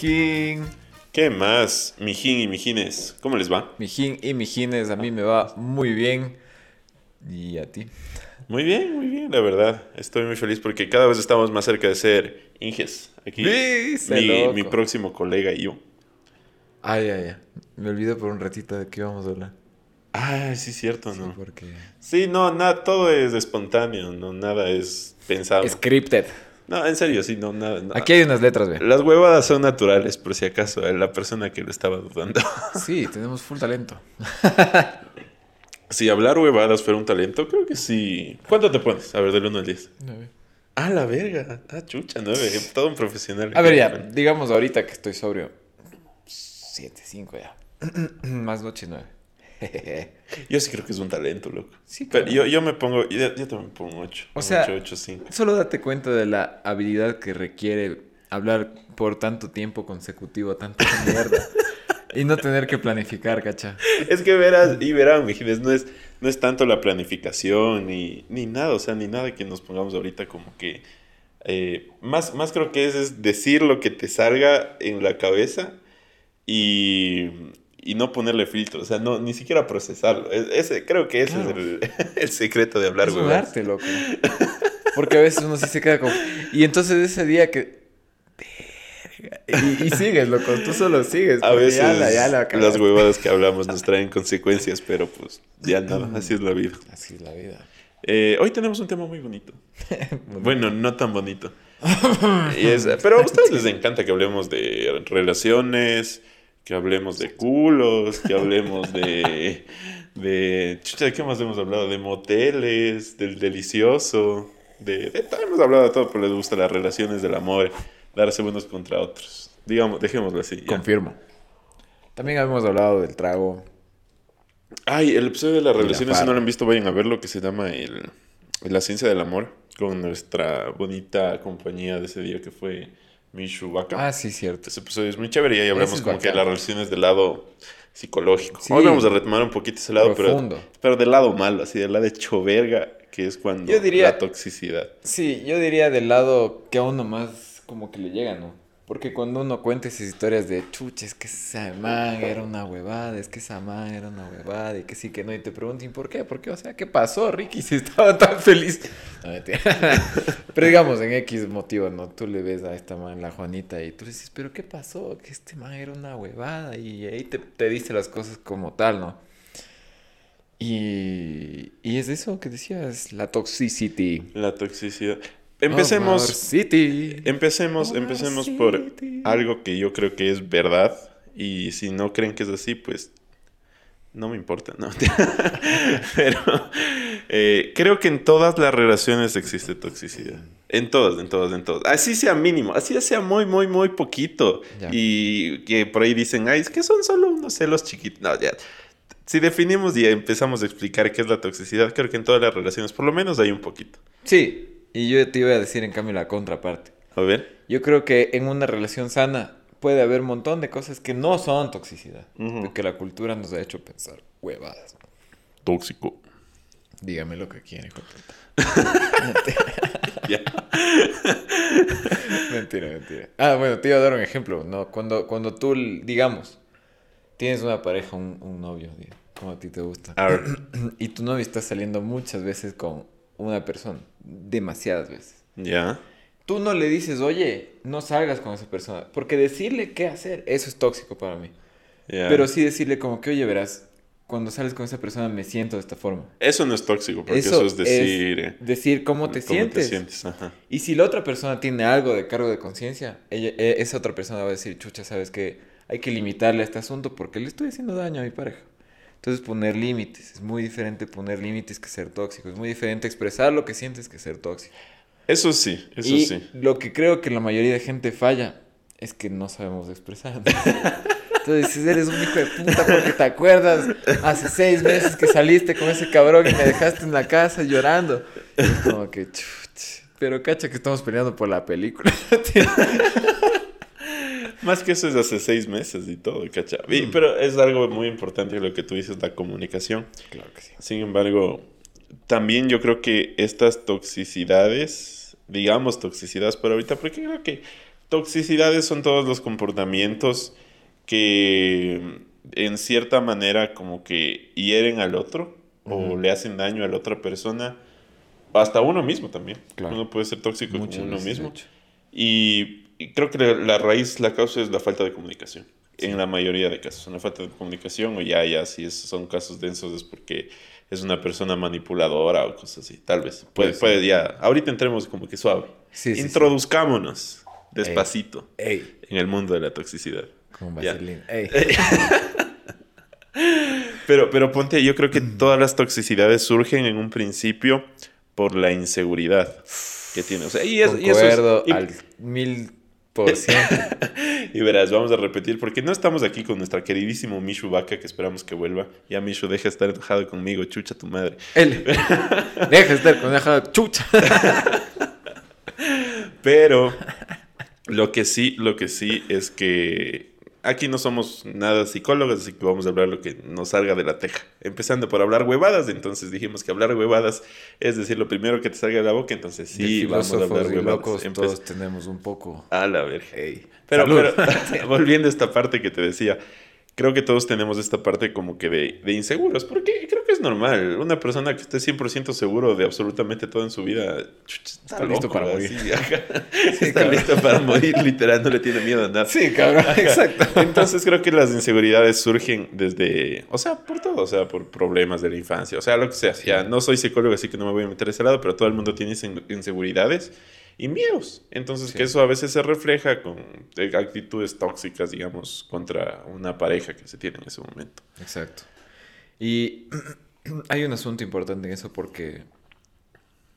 ¿Qué fue, mijín? ¿Qué más, mijín y mijines? ¿Cómo les va? Mijín y mijines, a mí me va muy bien. ¿Y a ti? Muy bien, muy bien, la verdad. Estoy muy feliz porque cada vez estamos más cerca de ser Inges. Aquí, mi, mi próximo colega y yo. Ay, ay, ay. Me olvidé por un ratito de qué íbamos a hablar. Ah, sí, cierto, Sí, ¿no? porque... Sí, no, nada, todo es espontáneo, no, nada es pensado. Scripted. No, en serio, sí, no, nada. no. Aquí hay unas letras, ve. Las huevadas son naturales, por si acaso, a la persona que lo estaba dudando. Sí, tenemos full talento. si hablar huevadas fuera un talento, creo que sí. ¿Cuánto te pones? A ver, del 1 al 10. Nueve. Ah, la verga. Ah, chucha, 9. Todo un profesional. A ver, ya, digamos ahorita que estoy sobrio. Siete, cinco ya. Más noche nueve. Yo sí creo que es un talento, loco. Sí, Pero yo, yo me pongo, yo, yo también me pongo 8. O sea- 8, 8, 5. Solo date cuenta de la habilidad que requiere hablar por tanto tiempo consecutivo, tanta mierda. y no tener que planificar, cacha. Es que verás, y verán, mijines, no es, no es tanto la planificación ni, ni nada, o sea, ni nada que nos pongamos ahorita como que... eh, más, más creo que es, es decir lo que te salga en la cabeza y, y no ponerle filtro, o sea, no, ni siquiera procesarlo. Es- ese, creo que ese Claro. es el, el secreto de hablar, huevadas. arte, loco. Porque a veces uno sí se queda como... Y entonces ese día que... Y, y sigues, loco. Tú solo sigues. A veces ya la- ya la las huevadas que hablamos nos traen consecuencias, pero pues ya nada, así es la vida. Así es la vida. Eh, hoy tenemos un tema muy bonito. Bueno, no tan bonito. Y es- pero a ustedes les encanta que hablemos de relaciones, que hablemos de culos, que hablemos de... de chucha, ¿de qué más hemos hablado? De moteles, del delicioso, de, de todo hemos hablado de todo, pero les gustan las relaciones del amor, darse unos contra otros. Digamos, dejémoslo así. ya. Confirmo. También habíamos hablado del trago. Ay, el episodio de las la relaciones, si no lo han visto, vayan a ver lo que se llama el, La ciencia del amor, con nuestra bonita compañía de ese día que fue Mishu Baka. Ah, sí, cierto. Ese episodio es muy chévere y ahí hablamos es como que de bacán. las relaciones del lado psicológico. Sí. Hoy vamos a retomar un poquito ese lado, pero, Profundo. pero del lado malo, así del lado de choverga, que es cuando Yo diría- la toxicidad. Sí, yo diría del lado que a uno más como que le llega, ¿no? Porque cuando uno cuenta esas historias de chuches, que esa man era una huevada, es que esa man era una huevada, y que sí, que no, y te preguntan por qué, por qué, o sea, ¿qué pasó, Ricky? Si estaba tan feliz. No. Pero digamos, en X motivo, ¿no? Tú le ves a esta man, la Juanita, y tú le dices, ¿pero qué pasó? Que este man era una huevada, y ahí te, te dice las cosas como tal, ¿no? Y, y es eso que decías, la toxicity. La toxicidad. Empecemos, Amor City. empecemos, empecemos por City. algo que yo creo que es verdad. Y si no creen que es así, pues no me importa, ¿no? Pero eh, creo que en todas las relaciones existe toxicidad. En todas, en todas, en todas. Así sea mínimo, así sea muy, muy, muy poquito. Ya. Y que por ahí dicen, ay, es que son solo unos celos chiquitos. No, ya. Si definimos y empezamos a explicar qué es la toxicidad, creo que en todas las relaciones, por lo menos hay un poquito. Sí, y yo te iba a decir en cambio la contraparte. A ver. Yo creo que en una relación sana puede haber un montón de cosas que no son toxicidad. Ujú. Porque la cultura nos ha hecho pensar huevadas. Tóxico. Dígame lo que quiere, hijo de puta. Mentira, mentira. Ah, bueno, te iba a dar un ejemplo. ¿no? Cuando, cuando tú, digamos, tienes una pareja, un, un novio, como a ti te gusta. A ver. Y tu novio está saliendo muchas veces con una persona, demasiadas veces. Ya. Tú no le dices, oye, no salgas con esa persona, porque decirle qué hacer, eso es tóxico para mí. ya. Pero sí decirle como que, oye, verás, cuando sales con esa persona me siento de esta forma. Eso no es tóxico, porque eso, es decir. eh, decir cómo te sientes. Ajá. Y si la otra persona tiene algo de cargo de conciencia, eh, esa otra persona va a decir, chucha, sabes que hay que limitarle a este asunto porque le estoy haciendo daño a mi pareja. Entonces poner límites, es muy diferente poner límites que ser tóxico, es muy diferente expresar lo que sientes que ser tóxico. Eso sí, eso y sí. lo que creo que la mayoría de gente falla es que no sabemos expresar. Entonces dices, eres un hijo de puta porque te acuerdas hace seis meses que saliste con ese cabrón y me dejaste en la casa llorando. Y como que, chuch, pero cacha que estamos peleando por la película. Más que eso es hace seis meses y todo, ¿cachai? Y- Mm. Pero es algo muy importante lo que tú dices, la comunicación. claro que sí. Sin embargo, también yo creo que estas toxicidades, digamos toxicidades por ahorita, porque creo que toxicidades son todos los comportamientos que en cierta manera como que hieren al otro o le hacen daño a la otra persona, hasta uno mismo también. Uno puede ser tóxico con uno mismo. Y, creo que la, raíz, la causa es la falta de comunicación. En la mayoría de casos, una falta de comunicación o ya, ya, si son casos densos es porque es una persona manipuladora o cosas así, tal vez. Puede, puede, ya. Ahorita entremos como que suave. Introduzcámonos despacito en el mundo de la toxicidad. Como pero, pero ponte, yo creo que todas las toxicidades surgen en un principio por la inseguridad que tiene. O sea, y, eso, al mil por ciento. y verás, vamos a repetir, porque no estamos aquí con nuestra queridísimo Mishu Vaca, que esperamos que vuelva. Ya Mishu, deja de estar enojado conmigo, chucha tu madre. Él. deja de estar enojado, chucha. Pero lo que sí, lo que sí es que aquí no somos nada psicólogos, así que vamos a hablar lo que nos salga de la teja. Empezando por hablar huevadas, entonces dijimos que hablar huevadas es decir lo primero que te salga de la boca, entonces sí, vamos a hablar huevadas. todos tenemos un poco. A la verga. Pero, pero volviendo a esta parte que te decía, creo que todos tenemos esta parte como que de, de, inseguros, porque creo que es normal. Una persona que esté 100% seguro de absolutamente todo en su vida está, listo para morir. está listo para morir, literal, no le tiene miedo a nada. Sí, cabrón, exacto. Entonces creo que las inseguridades surgen desde, o sea, por todo, o sea, por problemas de la infancia, o sea, lo que sea. Ya no soy psicólogo, así que no me voy a meter a ese lado, pero todo el mundo tiene inseguridades y miedos. Entonces, que eso a veces se refleja con actitudes tóxicas, digamos, contra una pareja que se tiene en ese momento. Exacto. Y hay un asunto importante en eso porque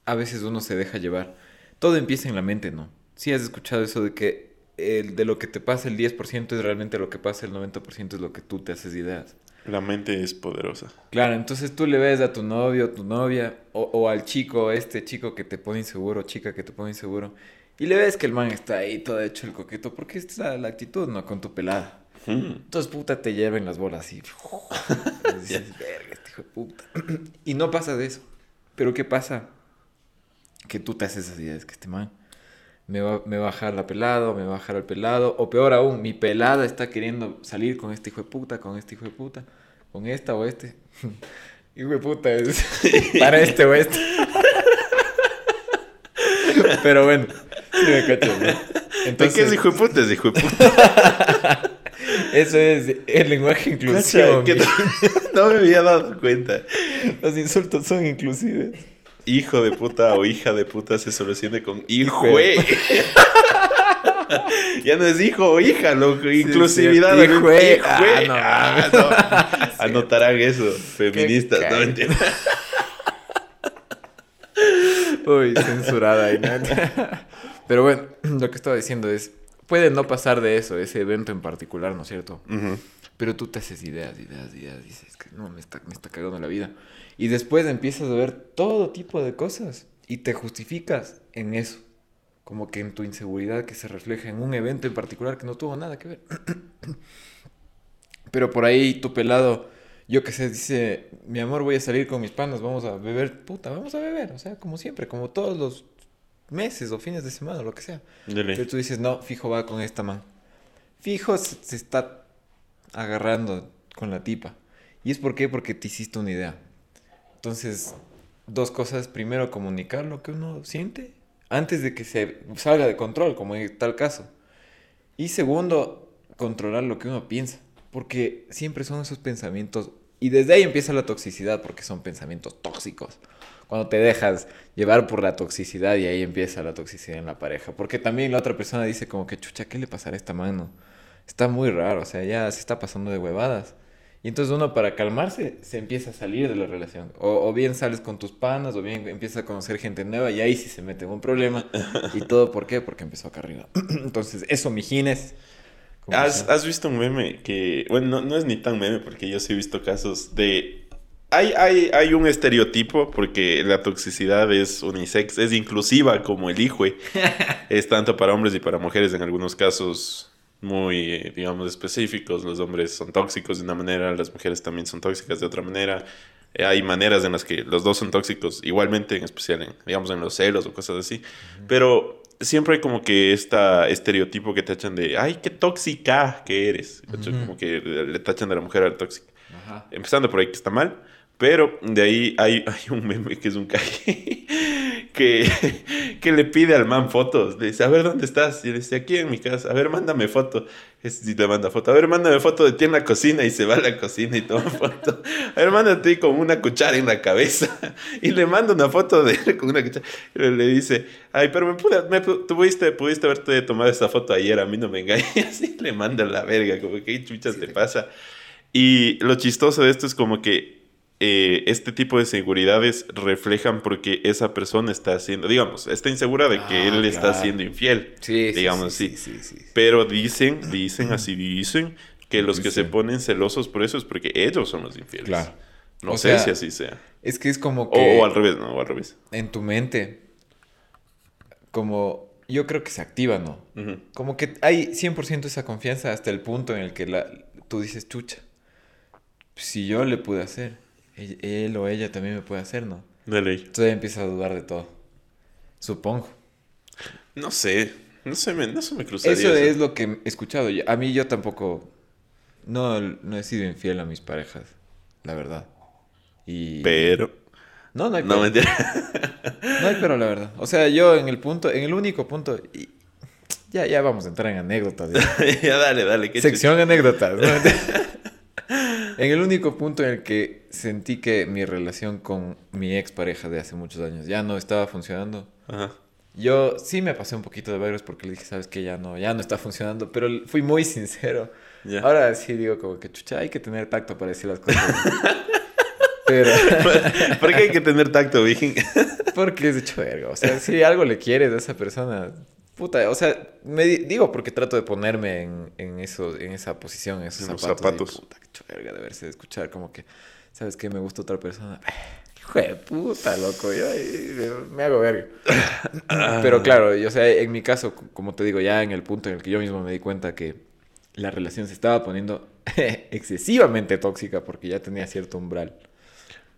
a veces uno se deja llevar. Todo empieza en la mente, ¿no? Si has escuchado eso de que el, de lo que te pasa el 10% es realmente lo que pasa, el 90% es lo que tú te haces ideas. La mente es poderosa. Claro, entonces tú le ves a tu novio, tu novia, o, al chico, este chico que te pone inseguro, chica que te pone inseguro, y le ves que el man está ahí todo hecho el coqueto, porque esta es la, actitud, ¿no? Con tu pelada. Hmm. Entonces, puta, te lleven las bolas dices, verga, este hijo de puta. y no pasa de eso. Pero ¿qué pasa? Que tú te haces esas ideas, que este man me va, me va a bajar la pelada, me va a bajar el pelado, o peor aún, mi pelada está queriendo salir con este hijo de puta, con este hijo de puta, con esta o este. hijo de puta, es para este o este. Pero bueno, sí me cacho, Entonces, ¿Qué es hijo de puta? Es hijo de puta. Eso es el lenguaje inclusivo. no me había dado cuenta. Los insultos son inclusivos hijo de puta o hija de puta se solucione con hijo. Ya no es hijo o hija, loco. Inclusividad. hijo, ah, ah, Anotarán eso, feministas. Uy, censurada ahí. Pero bueno, lo que estaba diciendo es, puede no pasar de eso, ese evento en particular, ¿no es cierto? Pero tú te haces ideas, ideas, ideas, dices que no, me está, me está cagando la vida. Y después empiezas a ver todo tipo de cosas y te justificas en eso. Como que en tu inseguridad que se refleja en un evento en particular que no tuvo nada que ver. Pero por ahí tu pelado, yo que sé, dice, mi amor, voy a salir con mis panas, vamos a beber, puta, vamos a beber. O sea, como siempre, como todos los meses o fines de semana, lo que sea. Pero tú dices, no, fijo va con esta man. Fijo se, está agarrando con la tipa. ¿Y es por qué? Porque te hiciste una idea. Entonces, dos cosas. Primero, comunicar lo que uno siente antes de que se salga de control, como en tal caso. Y segundo, controlar lo que uno piensa. Porque siempre son esos pensamientos. Y desde ahí empieza la toxicidad, porque son pensamientos tóxicos. Cuando te dejas llevar por la toxicidad y ahí empieza la toxicidad en la pareja. Porque también la otra persona dice como que, chucha, ¿qué le pasará a esta mano? Está muy raro, o sea, ya se está pasando de huevadas. Y entonces uno para calmarse se empieza a salir de la relación. O, bien sales con tus panas, o bien empiezas a conocer gente nueva y ahí sí se mete un problema. ¿Y todo por qué? Porque empezó acá arriba. entonces, eso, mijines. ¿Has, ¿Has, visto un meme que, bueno, no, es ni tan meme porque yo sí he visto casos de... Hay, hay, hay un estereotipo porque la toxicidad es unisex, es inclusiva como el hijo. es tanto para hombres y para mujeres en algunos casos muy, digamos, específicos. Los hombres son tóxicos de una manera, las mujeres también son tóxicas de otra manera. Eh, hay maneras en las que los dos son tóxicos, igualmente, en especial, en, digamos, en los celos o cosas así. Pero siempre hay como que esta estereotipo que te echan de, ay, qué tóxica que eres. Como que le tachan de la mujer al tóxica. Ajá. Empezando por ahí que está mal. Pero de ahí hay, hay un meme que es un caje que, que le pide al man fotos. Le dice, a ver, ¿dónde estás? Y le dice, aquí en mi casa. A ver, mándame foto. Y le manda foto. A ver, mándame foto de ti en la cocina. Y se va a la cocina y toma foto. A ver, mándate con una cuchara en la cabeza. Y le manda una foto de él con una cuchara. Y le dice, ay, pero me pude, me, pudiste, pudiste haberte tomado esa foto ayer. A mí no me engañas. Y le manda la verga. Como ¿qué chuchas te pasa? Y lo chistoso de esto es como que eh, este tipo de seguridades reflejan porque esa persona está haciendo, digamos, está insegura de que Ah, él está claro. siendo infiel. Sí, sí, digamos sí, así. sí. Pero dicen, dicen, así dicen, que los que se ponen celosos por eso es porque ellos son los infieles. Claro. No O sé sea, si así sea. Es que es como que o al revés, no, o al revés. en tu mente, como yo creo que se activa, ¿no? Como que hay 100% esa confianza hasta el punto en el que la, tú dices, chucha, si yo le pude hacer, él, o ella también me puede hacer, ¿no? De ley. Entonces ya empiezas a dudar de todo. Supongo. No sé, no se me, no se me cruzaría. Eso es lo que he escuchado. A mí yo tampoco, no, no he sido infiel a mis parejas, la verdad. Y... Pero, No, no hay no pero. mentira. No hay pero, la verdad. O sea, yo en el punto, en el único punto... y- ya, ya vamos a entrar en anécdotas. ya. ya dale, dale. qué Sección anécdotas. ¿no? en el único punto en el que sentí que mi relación con mi ex pareja de hace muchos años ya no estaba funcionando. Ajá. Yo sí me pasé un poquito de vergas porque le dije, sabes que ya no, ya no está funcionando, pero fui muy sincero. Ahora sí digo como que chucha, hay que tener tacto para decir las cosas. pero ¿Por qué hay que tener tacto, Viking? porque es hecho verga, o sea, si algo le quieres a esa persona, puta, o sea, me di- digo porque trato de ponerme en, en eso, en esa posición, en esos En los zapatos. zapatos. Y, puta, qué hecho verga de verse, de escuchar como que, ¿sabes qué? Me gusta otra persona. Hijo de puta, loco, yo me- hago verga. Pero claro, yo, o sea, en mi caso, como te digo, ya en el punto en el que yo mismo me di cuenta que la relación se estaba poniendo excesivamente tóxica porque ya tenía cierto umbral.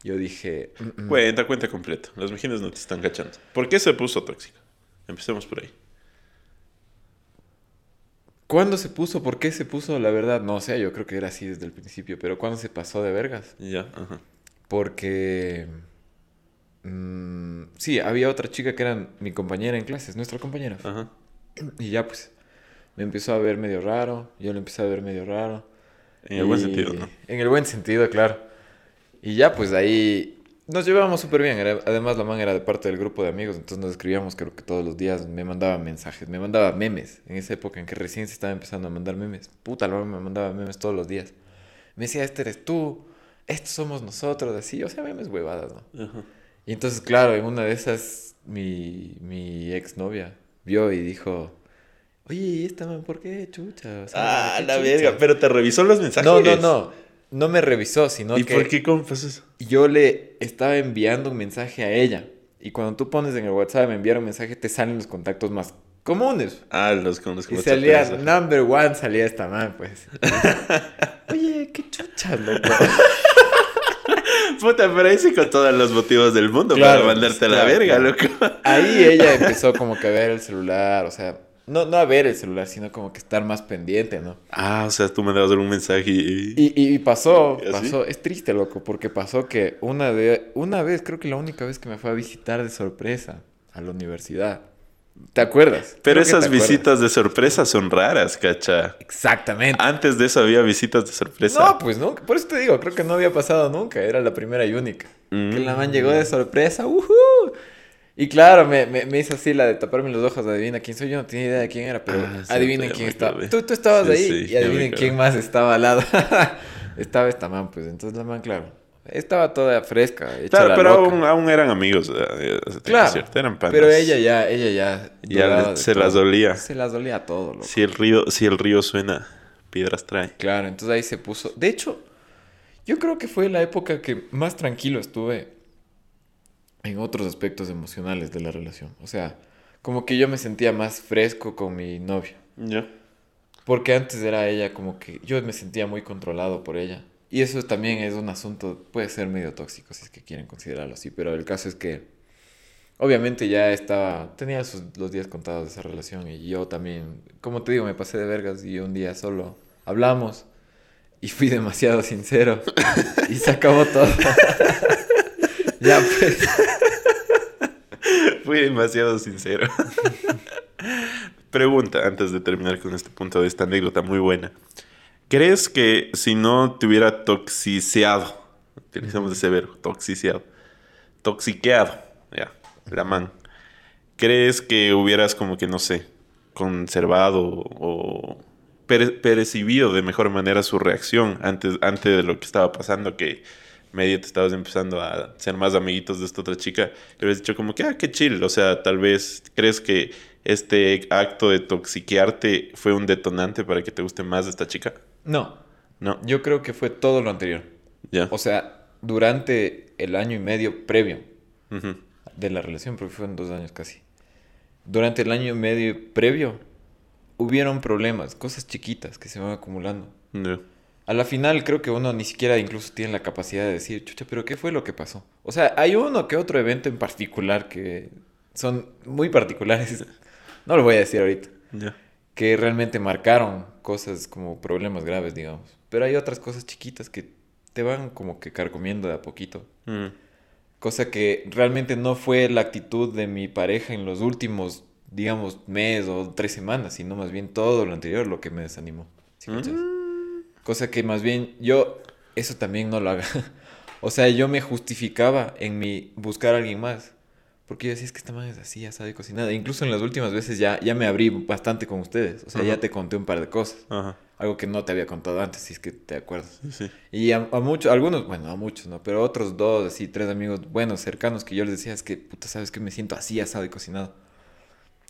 Yo dije, "Mm, mm". Cuenta, cuenta completo. Las mejines no te están cachando. ¿Por qué se puso tóxica? Empecemos por ahí. ¿Cuándo se puso? ¿Por qué se puso? La verdad, no sé, yo creo que era así desde el principio, pero ¿cuándo se pasó de vergas? Ya, ajá. Porque... mm, sí, había otra chica que era mi compañera en clases, nuestra compañera. Ajá. Y ya pues, me empezó a ver medio raro, yo le empecé a ver medio raro. En el buen sentido, ¿no? En el buen sentido, claro. Y ya, pues ahí nos llevábamos súper bien. Era- además, la man era de parte del grupo de amigos, entonces nos escribíamos creo que todos los días. Me mandaba mensajes, me mandaba memes. En esa época en que recién se estaba empezando a mandar memes. Puta, la man me mandaba memes todos los días. Me decía, este eres tú, estos somos nosotros, así. O sea, memes huevadas, ¿no? Ajá. Y entonces, claro, en una de esas, mi, mi exnovia vio y dijo... Oye, ¿y esta man por qué chucha? O sea, Ah, ¿qué la chucha?" verga. Pero te revisó los mensajes. No, no, no. No me revisó, sino ¿Y que por qué eso? yo le estaba enviando un mensaje a ella. Y cuando tú pones en el WhatsApp me enviar un mensaje, te salen los contactos más comunes. Ah, los con los que Y salía number one, salía esta man, pues. Oye, qué chucha, loco. Puta, pero ahí sí con todos los motivos del mundo Claro, para mandarte a la claro, verga, claro. loco. Ahí ella empezó como que a ver el celular, o sea, no, no a ver el celular, sino como que estar más pendiente, ¿no? Ah, o sea, tú mandabas un mensaje y... Y, y- y pasó, pasó, es triste, loco, porque pasó que una, de, una vez, creo que la única vez que me fue a visitar de sorpresa a la universidad. ¿Te acuerdas? Pero Creo esas acuerdas. visitas de sorpresa son raras, cacha. Exactamente. Antes de eso había visitas de sorpresa. No, pues nunca. Por eso te digo, creo que no había pasado nunca. Era la primera y única. Que la man llegó de sorpresa. ¡uhú! Y claro, me, me, me hizo así la de taparme los ojos. Adivina quién soy. Yo no tenía idea de quién era, pero Ah, sí, adivinen quién estaba. Tú, tú estabas Sí, ahí sí, y adivinen quién más estaba al lado. estaba esta man, pues. Entonces la man, claro. Estaba toda fresca. Hecha Claro, la pero loca. aún, aún eran amigos. eh, eh, Claro. ¿cierto? Eran panas. Pero ella ya, ella ya. Ya se las dolía. Se las dolía todo, loco. Si el río, si el río suena, piedras trae. Claro, entonces ahí se puso. De hecho, yo creo que fue la época que más tranquilo estuve en otros aspectos emocionales de la relación. O sea, como que yo me sentía más fresco con mi novia. Ya. Porque antes era ella como que yo me sentía muy controlado por ella. Y eso también es un asunto, puede ser medio tóxico si es que quieren considerarlo así, pero el caso es que, obviamente ya estaba, tenía sus, los días contados de esa relación y yo también, como te digo, me pasé de vergas y un día solo hablamos y fui demasiado sincero y se acabó todo. ya pues. Fui demasiado sincero. Pregunta, antes de terminar con este punto de esta anécdota muy buena. ¿Crees que si no te hubiera toxiceado, utilizamos ese verbo, toxiceado, toxiqueado, ya, la man, ¿crees que hubieras como que, no sé, conservado o percibido de mejor manera su reacción antes, antes de lo que estaba pasando, que medio te estabas empezando a ser más amiguitos de esta otra chica, le hubieras dicho como que, ah, qué chill, o sea, tal vez crees que este acto de toxiquearte fue un detonante para que te guste más de esta chica? No. No. Yo creo que fue todo lo anterior. Ya. O sea, durante el año y medio previo de la relación, porque fueron dos años casi. Durante el año y medio previo, hubieron problemas, cosas chiquitas que se van acumulando. A la final creo que uno ni siquiera incluso tiene la capacidad de decir, chucha, pero ¿qué fue lo que pasó? O sea, hay uno que otro evento en particular que son muy particulares. No lo voy a decir ahorita. Que realmente marcaron cosas como problemas graves, digamos. Pero hay otras cosas chiquitas que te van como que carcomiendo de a poquito. Mm. Cosa que realmente no fue la actitud de mi pareja en los últimos, digamos, mes o tres semanas, sino más bien todo lo anterior lo que me desanimó. Mm. Cosa que más bien yo, eso también no lo haga. o sea, yo me justificaba en mi buscar a alguien más. Porque yo decía, es que esta man es así, ya sabe cocinar. E incluso en las últimas veces ya, ya me abrí bastante con ustedes. O sea, ya te conté un par de cosas. Algo que no te había contado antes, si es que te acuerdas. Sí, Y a, muchos, algunos, bueno, a muchos, ¿no? Pero otros dos, así, tres amigos buenos, cercanos, que yo les decía, es que, puta, sabes que me siento así, asado y cocinado.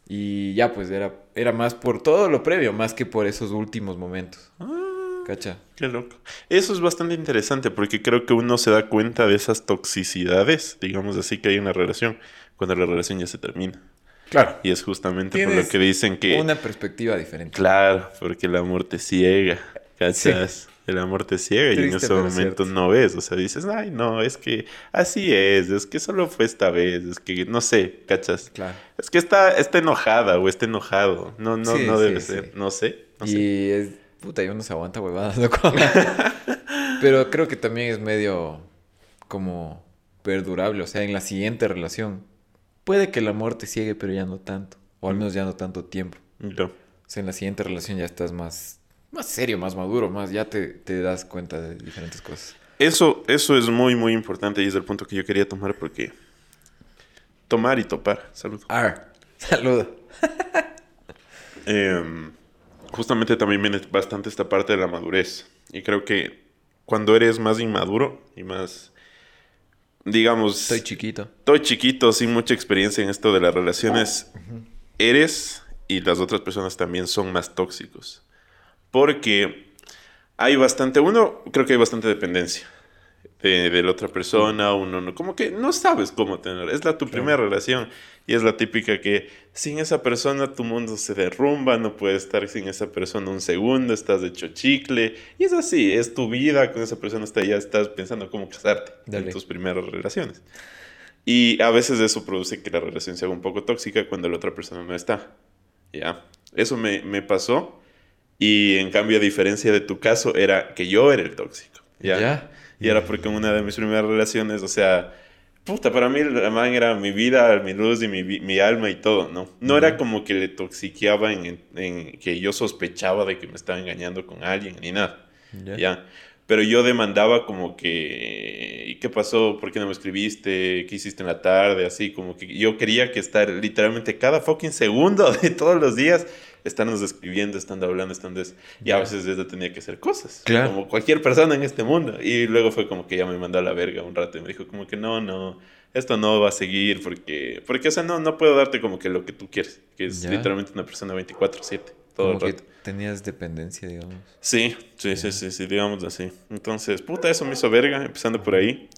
Y ya, pues, era, era más por todo lo previo, más que por esos últimos momentos. Ah, ¿Cacha? Qué loco. Eso es bastante interesante porque creo que uno se da cuenta de esas toxicidades, digamos así, que hay en una relación cuando la relación ya se termina. Claro. Y es justamente por lo que dicen que... Una perspectiva diferente. Claro, porque el amor te ciega, ¿cachas? El amor te ciega y en ese momento no ves, o sea, dices, ay, no, es que así es, es que solo fue esta vez, es que no sé, ¿cachas? Claro. Es que está, está enojada o está enojado, no, no, no debe ser, no sé. y es, puta, y uno se aguanta huevadas, loco. Pero creo que también es medio como perdurable, o sea, en la siguiente relación puede que el amor te ciegue, pero ya no tanto. O al menos ya no tanto tiempo. No. O sea, en la siguiente relación ya estás más, más serio, más maduro, más ya te, te das cuenta de diferentes cosas. Eso, eso es muy, muy importante y es el punto que yo quería tomar porque... Tomar y topar. Salud. Ar. Salud. Em, justamente también viene bastante esta parte de la madurez. Y creo que cuando eres más inmaduro y más digamos... Estoy chiquito. Estoy chiquito, sin mucha experiencia en esto de las relaciones. Eres y las otras personas también son más tóxicos. Porque hay bastante, uno, creo que hay bastante dependencia de, la otra persona, uno no, como que no sabes cómo tener, es la tu primera relación y es la típica que sin esa persona tu mundo se derrumba, no puedes estar sin esa persona un segundo, estás hecho chicle y es así, es tu vida con esa persona, hasta ya estás pensando cómo casarte en tus primeras relaciones. Y a veces eso produce que la relación se haga un poco tóxica cuando la otra persona no está. ¿Ya? Eso me, me pasó y en cambio a diferencia de tu caso era que yo era el tóxico. ¿Ya? Y era porque en una de mis primeras relaciones, o sea, puta, para mí la man era mi vida, mi luz y mi, mi alma y todo, ¿no? No era como que le toxiqueaba en, en, que yo sospechaba de que me estaba engañando con alguien ni nada. ¿Ya? Pero yo demandaba como que, ¿y qué pasó? ¿Por qué no me escribiste? ¿Qué hiciste en la tarde? Así como que yo quería que estar literalmente cada fucking segundo de todos los días estarnos escribiendo, estando hablando, estando... Y a veces eso tenía que hacer cosas. Como cualquier persona en este mundo. Y luego fue como que ya me mandó a la verga un rato y me dijo como que no, no, esto no va a seguir porque... Porque, o sea, no, no puedo darte como que lo que tú quieres. Que es literalmente una persona 24/7. Todo como el rato. Que tenías dependencia, digamos. Sí, sí, sí, sí, sí, digamos así. Entonces, puta, eso me hizo verga, empezando por ahí.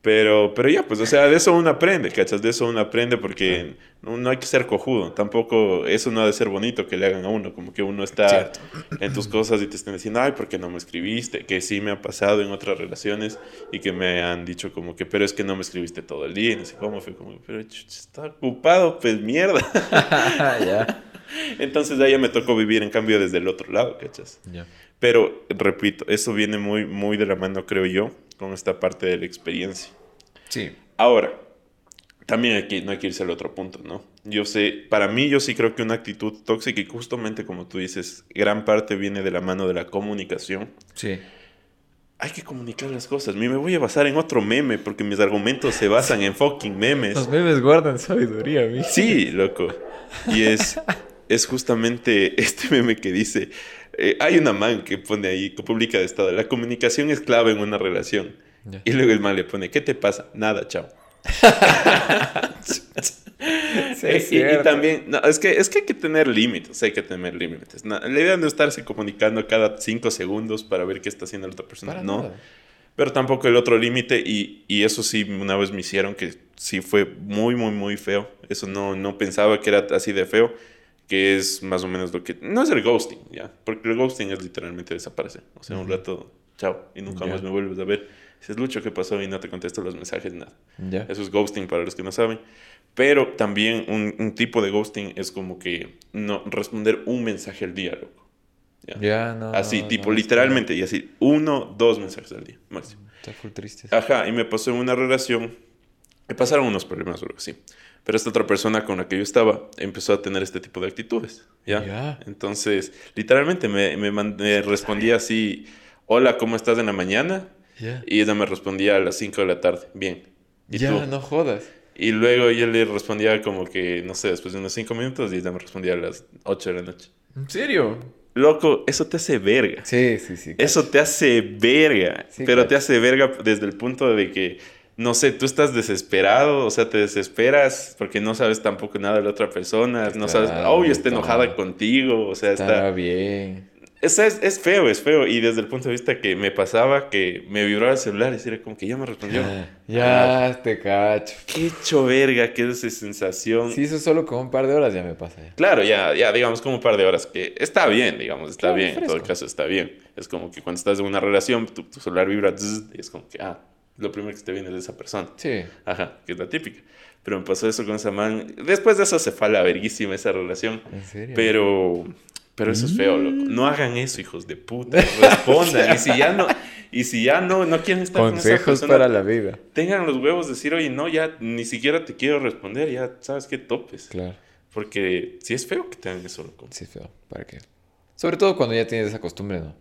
Pero, pero ya, pues, o sea, de eso uno aprende, ¿cachas? De eso uno aprende porque no, no hay que ser cojudo. Tampoco, eso no ha de ser bonito que le hagan a uno. Como que uno está Cierto. en tus cosas y te están diciendo, ay, ¿por qué no me escribiste? Que sí me ha pasado en otras relaciones y que me han dicho como que, pero es que no me escribiste todo el día. Y no sé cómo fue como, pero está ocupado, pues mierda. ya. Entonces ahí ya me tocó vivir en cambio desde el otro lado, ¿cachas? Ya. Pero, repito, eso viene muy, muy de la mano, creo yo, con esta parte de la experiencia. Sí. Ahora, también aquí no hay que irse al otro punto, ¿no? Yo sé, para mí yo sí creo que una actitud tóxica y justamente como tú dices, gran parte viene de la mano de la comunicación. Sí. Hay que comunicar las cosas. Mí me voy a basar en otro meme porque mis argumentos se basan en fucking memes. Los memes guardan sabiduría, mi. Sí, loco. Y es, es justamente este meme que dice, eh, hay una man que pone ahí, que publica de estado, la comunicación es clave en una relación. Ya. Y luego el man le pone, ¿qué te pasa? Nada, chao. Sí, Eh, es y, y también, no, es, que, es que hay que tener límites, hay que tener límites. No, la idea de estarse comunicando cada cinco segundos para ver qué está haciendo la otra persona. Para no, nada. pero tampoco el otro límite y, y eso sí, una vez me hicieron que sí fue muy, muy, muy feo. Eso no, no pensaba que era así de feo, que es más o menos lo que... No es el ghosting, ¿ya? Porque el ghosting es literalmente desaparecer. O sea, un Ujú. rato, chao, y nunca Ya. más me vuelves a ver. Dices, Lucho, ¿qué pasó? Y no te contesto los mensajes, nada. Ya. Eso es ghosting para los que no saben. Pero también un, un tipo de ghosting es como que no responder un mensaje al día, loco. ¿Ya? Ya, no. así, no, tipo, no, literalmente, y así, uno, dos mensajes al día, máximo. Está full triste. Ajá, y me pasó en una relación, me pasaron unos problemas, bro, sí. Pero esta otra persona con la que yo estaba empezó a tener este tipo de actitudes, ¿ya? Entonces, literalmente me, me, respondía así, hola, ¿cómo estás en la mañana? Y ella me respondía a las 5 de la tarde, bien. ¿Y Ya, tú? no jodas. Y luego yo le respondía como que, no sé, después de unos 5 minutos y ella me respondía a las 8 de la noche. ¿En serio? Loco, eso te hace verga. Sí, sí, sí. Eso te hace verga. Sí, pero claro. te hace verga desde el punto de que, no sé, tú estás desesperado, o sea, te desesperas porque no sabes tampoco nada de la otra persona, no sabes, oh, está no. enojada contigo, o sea, Está está... bien. Es, es, es feo, es feo. Y desde el punto de vista que me pasaba que me vibraba el celular y era como que ya me respondió. Ah, Ah, Ya, te cacho. qué hecho verga, qué es esa sensación. Sí, eso solo con un par de horas ya me pasa. Ya. Claro, ya, ya digamos como un par de horas que está bien, digamos, está Claro, bien, en todo caso está bien. Es como que cuando estás en una relación, tu, tu celular vibra y es como que, ah, lo primero que te viene es de esa persona. Sí. Ajá, que es la típica. Pero me pasó eso con esa man. Después de eso se fue a la verguísima esa relación. ¿En serio? Pero, pero eso es feo, loco. No hagan eso, hijos de puta. Respondan. y si ya no, y si ya no, no quieren estar con esa Consejos persona, para la vida. tengan los huevos de decir, oye, no, ya ni siquiera te quiero responder, ya sabes qué topes. Claro. Porque si es feo que te hagan eso, loco. Sí, feo. ¿Para qué? Sobre todo cuando ya tienes esa costumbre, ¿no?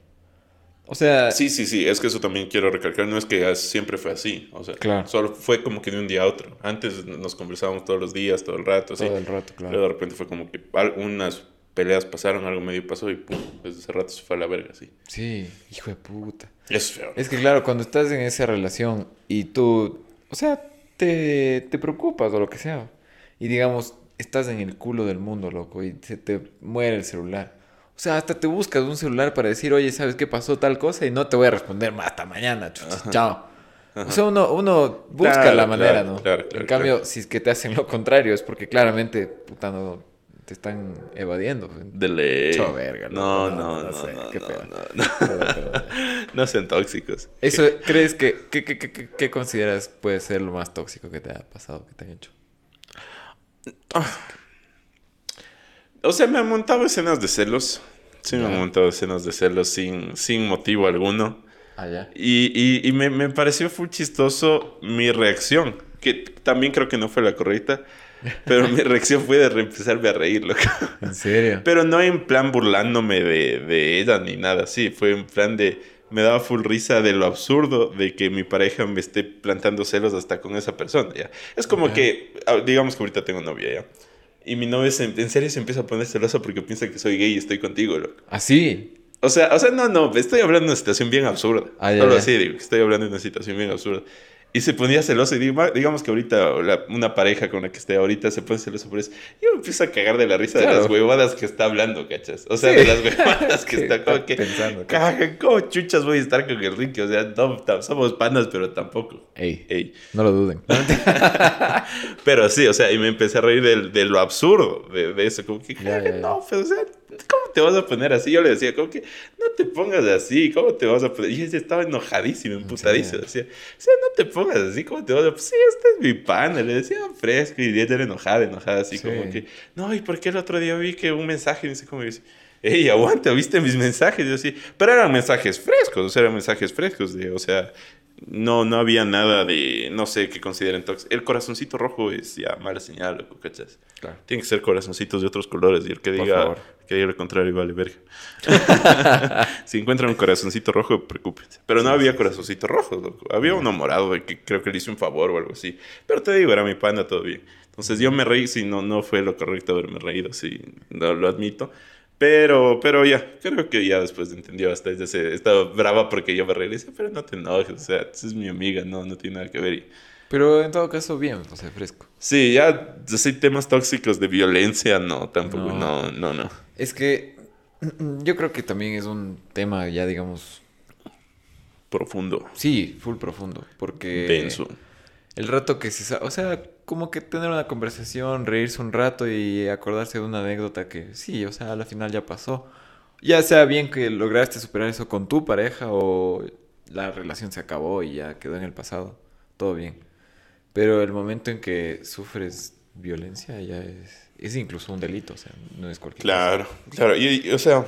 O sea, Sí, sí, sí, es que eso también quiero recalcar, no es que siempre fue así, o sea, Claro. solo fue como que de un día a otro. Antes nos conversábamos todos los días, todo el rato, así. todo el rato, Pero claro. de repente fue como que unas peleas pasaron, algo medio pasó y pum, desde ese rato se fue a la verga, así. Sí, hijo de puta. Es feo. Es que claro, cuando estás en esa relación y tú, o sea, te, te preocupas o lo que sea, y digamos, estás en el culo del mundo, loco, y se te muere el celular. O sea, hasta te buscas un celular para decir, oye, ¿sabes qué pasó tal cosa? Y no te voy a responder más hasta mañana, chucha, chao. O sea, uno, uno busca Claro, la manera, claro, ¿no? claro, claro, en cambio, si es que te hacen lo contrario, es porque claramente, puta, no, te están evadiendo. De ley. Chao, verga, No, no, no, no, no sé, no, qué no, pedo. no, no. No sean tóxicos. Eso, ¿crees que, qué, qué- qué- qué- qué consideras puede ser lo más tóxico que te ha pasado, que te han hecho? O sea, me han montado escenas de celos. Sí, me han montado escenas de celos sin, sin motivo alguno. Ah, ya. Y, y, y me, me pareció full chistoso mi reacción, que también creo que no fue la correcta, pero mi reacción fue de empezarme a reír, loco. ¿En serio? Pero no en plan burlándome de, de ella ni nada así, fue en plan de... Me daba full risa de lo absurdo de que mi pareja me esté plantando celos hasta con esa persona, ¿ya? Es como que, ah, digamos que ahorita tengo novia, ¿ya? Y mi novia se- en serio se empieza a poner celosa porque piensa que soy gay y estoy contigo, loco. ¿Así? O sea, o sea, no, no, estoy hablando de una situación bien absurda. Ah, ya, Solo ya. así, digo, estoy hablando de una situación bien absurda. Y se ponía celoso. Y digamos que ahorita una pareja con la que esté ahorita se pone celoso por eso. Yo me empiezo a cagar de la risa de las huevadas que está hablando, ¿cachas? O sea, de las huevadas que está como que... Pensando. Caga, ¿cómo chuchas voy a estar con el Ricky? O sea, no, somos panas, pero tampoco. Ey, Ey. no lo duden. pero sí, o sea, y me empecé a reír de, de lo absurdo de, de, eso. Como que, no, pero o sea, ¿cómo te vas a poner así? Yo le decía, como que, no te pongas así, ¿cómo te vas a poner? Y ella estaba enojadísimo, emputadísimo. Decía, o sea, no te pongas así, ¿cómo te vas a poner? Sí, este es mi pana. Le decía fresco y ella era enojada, enojada, así como que, no, ¿y por qué el otro día vi que un mensaje? Y dice, como dice, ey, aguanta, ¿viste mis mensajes? Y yo así, pero eran mensajes frescos, o sea, eran mensajes frescos, de, o sea, no, no había nada de, no sé, que consideren tóxico. El corazoncito rojo es ya mala señal, loco, ¿cachas? Claro. Tienen que ser corazoncitos de otros colores y el que diga, que diga lo contrario vale verga. si encuentran un corazoncito rojo, preocúpense. Pero no había corazoncito rojo, loco. Había uno morado de que creo que le hice un favor o algo así. Pero te digo, era mi panda, todo bien. Entonces yo me reí, si no, no fue lo correcto haberme reído, sí, no, lo admito. Pero, pero ya, creo que ya después entendió hasta ese, estaba brava porque yo me regrese, pero no te enojes, o sea, es mi amiga, no, no tiene nada que ver. Pero en todo caso, bien, o sea, fresco. Sí, ya, así temas tóxicos de violencia, no, tampoco, no, no, no. Es que yo creo que también es un tema ya, digamos... Profundo. Sí, full profundo, porque... Denso. El rato que se... O sea, como que tener una conversación, reírse un rato y acordarse de una anécdota que sí, o sea, al final ya pasó. Ya sea bien que lograste superar eso con tu pareja o la relación se acabó y ya quedó en el pasado, todo bien. Pero el momento en que sufres violencia ya es, es incluso un delito, o sea, no es cualquier Claro, claro, y, o sea,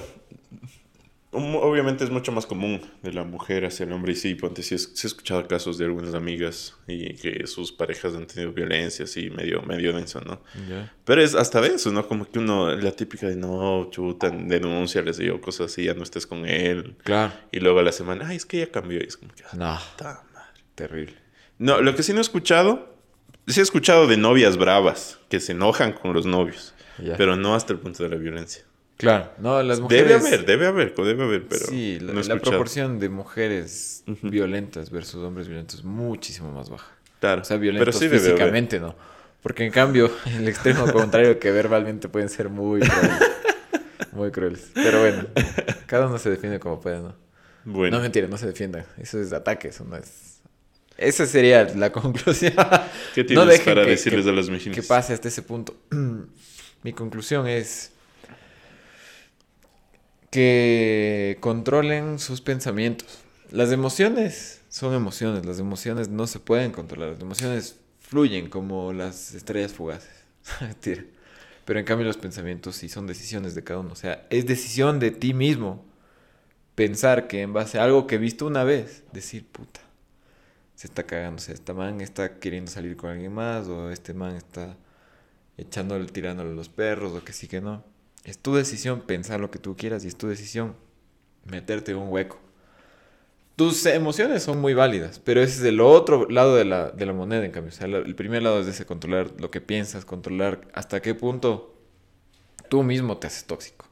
Obviamente es mucho más común de la mujer hacia el hombre y sí, ponte, sí, he escuchado casos de algunas amigas y que sus parejas han tenido violencia así, medio, medio denso, ¿no? Pero es hasta eso, ¿no? Como que uno, la típica de no, chuta, denuncia, les digo cosas así, ya no estés con él. Claro. Y luego a la semana, ay, es que ya cambió y es como que, ah, no, terrible. No, lo que sí no he escuchado, sí he escuchado de novias bravas que se enojan con los novios, pero no hasta el punto de la violencia. Claro, no, las mujeres... Debe haber, debe haber, debe haber, pero... Sí, la, proporción de mujeres violentas versus hombres violentos es muchísimo más baja. Claro, o sea, violentos físicamente no. Porque en cambio, el extremo contrario que verbalmente pueden ser muy crueles. muy crueles. Pero bueno, cada uno se defiende como puede, ¿no? Bueno. No mentira, no se defiendan. Eso es ataque, eso no es... Esa sería la conclusión. ¿Qué tienes para decirles a los mexicanos? Que pase hasta ese punto. Mi conclusión es que controlen sus pensamientos. Las emociones son emociones, las emociones no se pueden controlar, las emociones fluyen como las estrellas fugaces. Pero en cambio los pensamientos sí son decisiones de cada uno, o sea, es decisión de ti mismo pensar que en base a algo que he visto una vez, decir, puta, se está cagando, o sea, este man está queriendo salir con alguien más, o este man está echándole, tirándole a los perros, o que sí que no. Es tu decisión pensar lo que tú quieras y es tu decisión meterte en un hueco. Tus emociones son muy válidas, pero ese es el otro lado de la, de la moneda, en cambio. O sea, el primer lado es ese controlar lo que piensas, controlar hasta qué punto tú mismo te haces tóxico.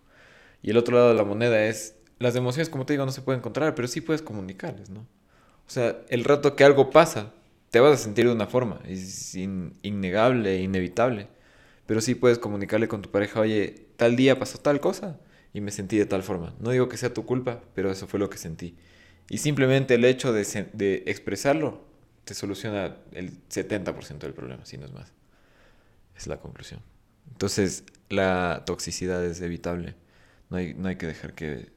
Y el otro lado de la moneda es, las emociones, como te digo, no se pueden controlar, pero sí puedes comunicarles, ¿no? O sea, el rato que algo pasa, te vas a sentir de una forma, es innegable, inevitable. Pero sí puedes comunicarle con tu pareja, oye, tal día pasó tal cosa y me sentí de tal forma. No digo que sea tu culpa, pero eso fue lo que sentí. Y simplemente el hecho de, expresarlo te soluciona el 70% del problema, si no es más. Es la conclusión. Entonces, la toxicidad es evitable. No hay, no hay que dejar que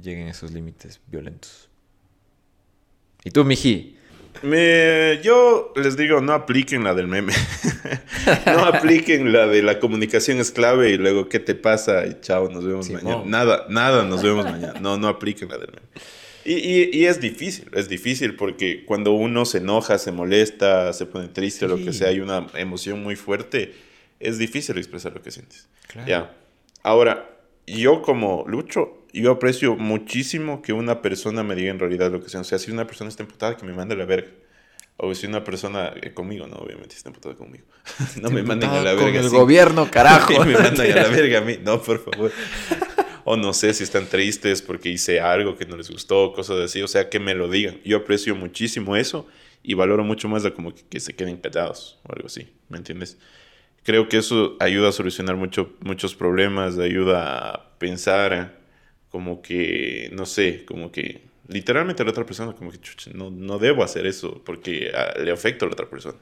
lleguen esos límites violentos. ¿Y tú, Miji? Me, yo les digo, no apliquen la del meme. no apliquen la de la comunicación es clave y luego qué te pasa y chao, nos vemos mañana. Nada, nada, nos vemos mañana. No, no apliquen la del meme. Y, y, es difícil, es difícil porque cuando uno se enoja, se molesta, se pone triste o lo que sea, hay una emoción muy fuerte, es difícil expresar lo que sientes. Ya. Ahora, yo como Lucho, yo aprecio muchísimo que una persona me diga en realidad lo que sea. O sea, si una persona está emputada, que me mande a la verga. O si una persona eh, conmigo, no, obviamente está emputada conmigo. no me manden a la verga. Con el gobierno, carajo. me mandan a la verga a mí. No, por favor. o no sé si están tristes porque hice algo que no les gustó, cosas así. O sea, que me lo digan. Yo aprecio muchísimo eso y valoro mucho más a como que, que se queden callados o algo así, ¿me entiendes? Creo que eso ayuda a solucionar mucho, muchos problemas, ayuda a pensar como que, no sé, como que literalmente a la otra persona como que no, no debo hacer eso porque ah, le afecta a la otra persona.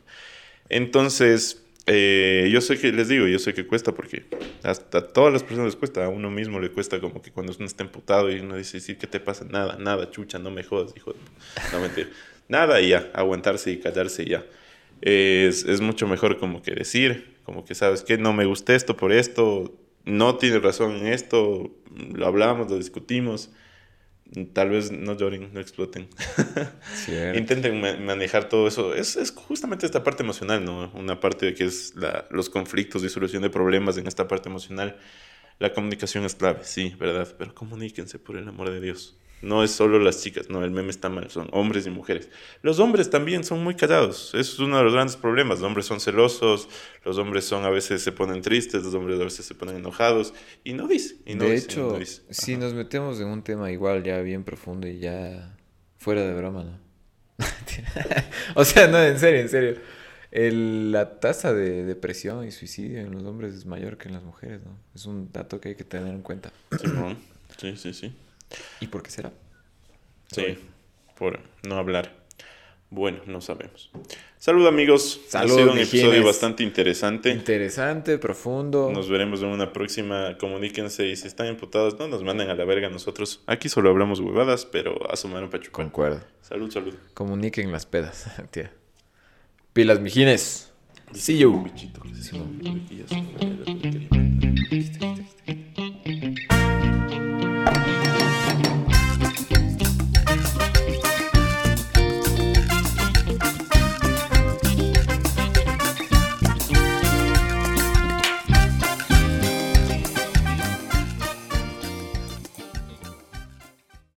Entonces, eh, yo sé que les digo, yo sé que cuesta porque hasta a todas las personas les cuesta, a uno mismo le cuesta como que cuando uno está emputado y uno dice, ¿qué te pasa? Nada, nada, chucha, no me jodas, hijo. No mentir. Nada y ya, aguantarse y callarse y ya. Es, es mucho mejor como que decir, como que sabes que no me gusta esto por esto, no tiene razón en esto, lo hablamos, lo discutimos tal vez no lloren, no exploten. Intenten manejar todo eso. Es, es, justamente esta parte emocional, ¿no? Una parte de que es la, los conflictos y solución de problemas en esta parte emocional. La comunicación es clave, sí, ¿verdad? Pero comuníquense por el amor de Dios. No es solo las chicas, no, el meme está mal, son hombres y mujeres. Los hombres también son muy callados, eso es uno de los grandes problemas. Los hombres son celosos, los hombres son a veces se ponen tristes, los hombres a veces se ponen enojados y no dicen. Y de hecho, si nos metemos en un tema igual ya bien profundo y ya fuera de broma, ¿no? o sea, no, en serio, en serio. la tasa de depresión y suicidio en los hombres es mayor que en las mujeres, ¿no? Es un dato que hay que tener en cuenta. Sí, sí, sí. ¿Y por qué será? Sí, por no hablar. Bueno, no sabemos. Salud amigos. Salud, ha sido un episodio bastante interesante. Interesante, profundo. Nos veremos en una próxima. Comuníquense y si están imputados, no nos manden a la verga nosotros. Aquí solo hablamos huevadas, pero a sumar un pachuco. Concuerdo. Salud, salud. Comuniquen las pedas, tía. Pilas mijines. See you.